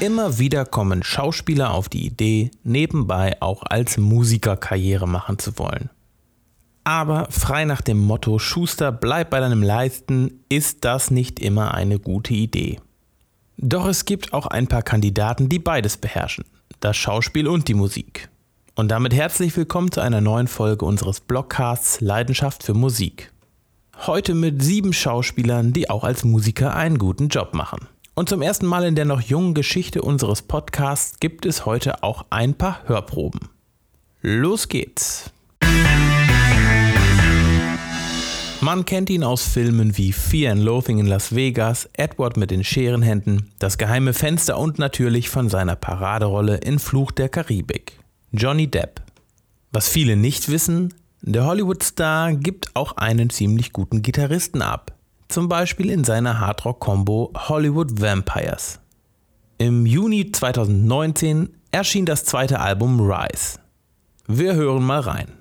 Immer wieder kommen Schauspieler auf die Idee, nebenbei auch als Musiker Karriere machen zu wollen. Aber frei nach dem Motto Schuster, bleib bei deinem Leisten, ist das nicht immer eine gute Idee. Doch es gibt auch ein paar Kandidaten, die beides beherrschen, das Schauspiel und die Musik. Und damit herzlich willkommen zu einer neuen Folge unseres Blogcasts Leidenschaft für Musik. Heute mit sieben Schauspielern, die auch als Musiker einen guten Job machen. Und zum ersten Mal in der noch jungen Geschichte unseres Podcasts gibt es heute auch ein paar Hörproben. Los geht's! Man kennt ihn aus Filmen wie Fear and Loathing in Las Vegas, Edward mit den Scherenhänden, Das geheime Fenster und natürlich von seiner Paraderolle in Fluch der Karibik. Johnny Depp. Was viele nicht wissen, der Hollywood-Star gibt auch einen ziemlich guten Gitarristen ab zum Beispiel in seiner Hardrock-Combo Hollywood Vampires. Im Juni 2019 erschien das zweite Album Rise. Wir hören mal rein.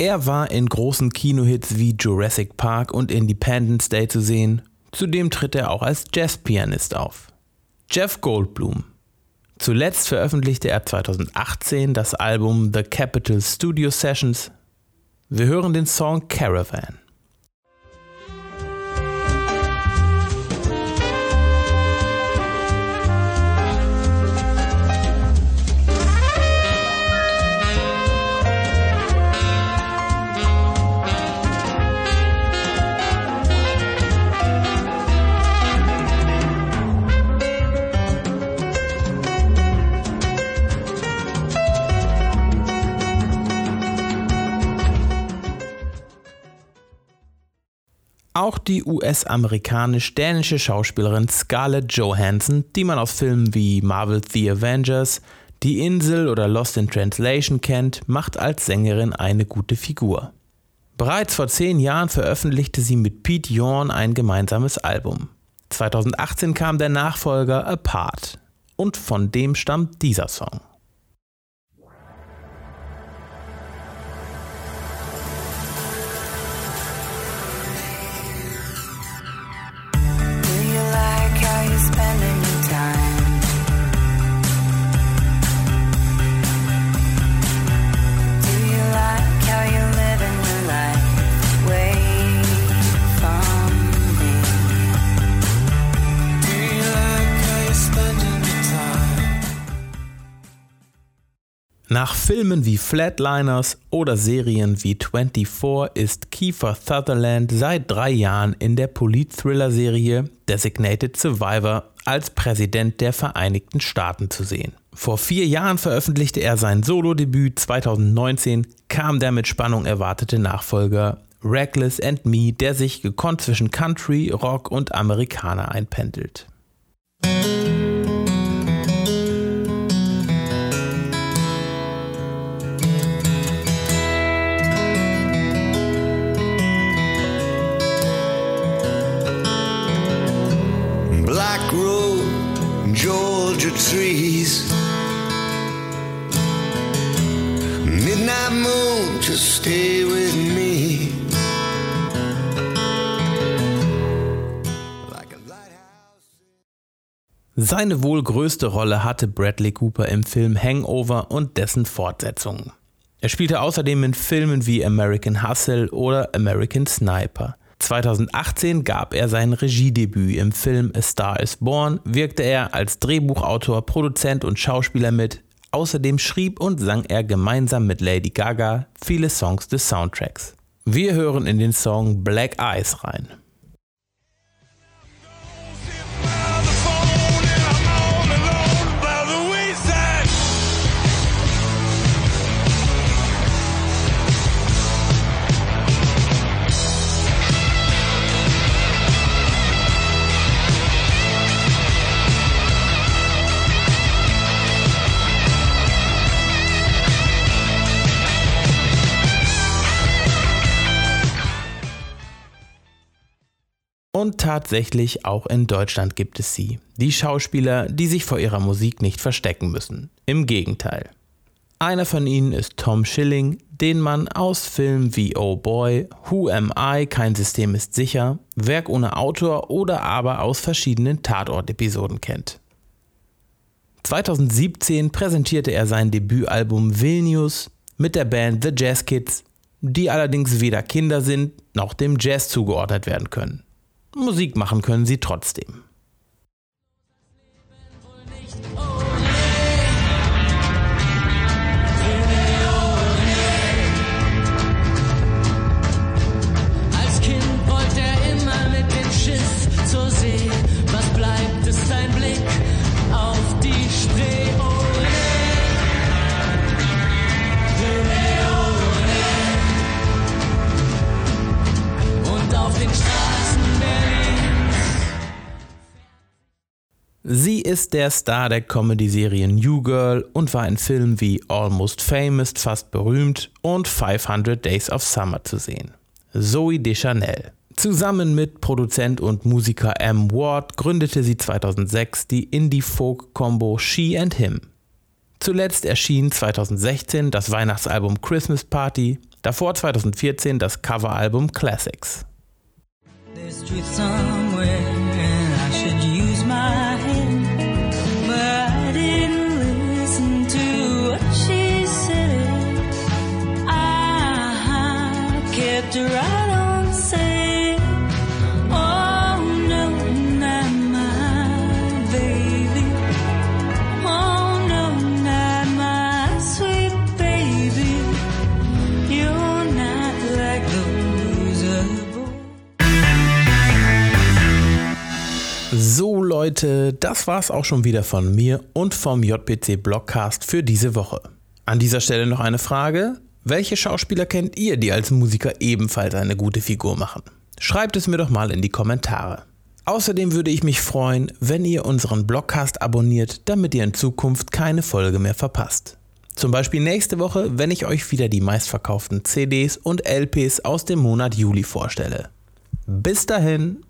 Er war in großen Kinohits wie Jurassic Park und Independence Day zu sehen. Zudem tritt er auch als Jazzpianist auf. Jeff Goldblum. Zuletzt veröffentlichte er 2018 das Album The Capitol Studio Sessions. Wir hören den Song Caravan. Auch die US-amerikanisch-dänische Schauspielerin Scarlett Johansson, die man aus Filmen wie Marvel The Avengers, Die Insel oder Lost in Translation kennt, macht als Sängerin eine gute Figur. Bereits vor zehn Jahren veröffentlichte sie mit Pete Yorn ein gemeinsames Album. 2018 kam der Nachfolger Apart und von dem stammt dieser Song. Nach Filmen wie Flatliners oder Serien wie 24 ist Kiefer Sutherland seit drei Jahren in der Polit-Thriller-Serie Designated Survivor als Präsident der Vereinigten Staaten zu sehen. Vor vier Jahren veröffentlichte er sein Solo-Debüt, 2019 kam der mit Spannung erwartete Nachfolger Reckless and Me, der sich gekonnt zwischen Country, Rock und Amerikaner einpendelt. Trees. Midnight moon, just stay with me. Seine wohl größte Rolle hatte Bradley Cooper im Film Hangover und dessen Fortsetzungen. Er spielte außerdem in Filmen wie American Hustle oder American Sniper. 2018 gab er sein Regiedebüt im Film A Star is Born, wirkte er als Drehbuchautor, Produzent und Schauspieler mit. Außerdem schrieb und sang er gemeinsam mit Lady Gaga viele Songs des Soundtracks. Wir hören in den Song Black Eyes rein. Und tatsächlich auch in Deutschland gibt es sie. Die Schauspieler, die sich vor ihrer Musik nicht verstecken müssen. Im Gegenteil. Einer von ihnen ist Tom Schilling, den man aus Filmen wie Oh Boy, Who Am I, Kein System ist sicher, Werk ohne Autor oder aber aus verschiedenen Tatort-Episoden kennt. 2017 präsentierte er sein Debütalbum Vilnius mit der Band The Jazz Kids, die allerdings weder Kinder sind noch dem Jazz zugeordnet werden können. Musik machen können sie trotzdem. Sie ist der Star der Comedy-Serie New Girl und war in Filmen wie Almost Famous, fast berühmt und 500 Days of Summer zu sehen. Zoe Deschanel. Zusammen mit Produzent und Musiker M. Ward gründete sie 2006 die Indie-Folk-Combo She and Him. Zuletzt erschien 2016 das Weihnachtsalbum Christmas Party, davor 2014 das Coveralbum Classics. So Leute, das war's auch schon wieder von mir und vom JPC Blogcast für diese Woche. An dieser Stelle noch eine Frage. Welche Schauspieler kennt ihr, die als Musiker ebenfalls eine gute Figur machen? Schreibt es mir doch mal in die Kommentare. Außerdem würde ich mich freuen, wenn ihr unseren Blogcast abonniert, damit ihr in Zukunft keine Folge mehr verpasst. Zum Beispiel nächste Woche, wenn ich euch wieder die meistverkauften CDs und LPs aus dem Monat Juli vorstelle. Bis dahin,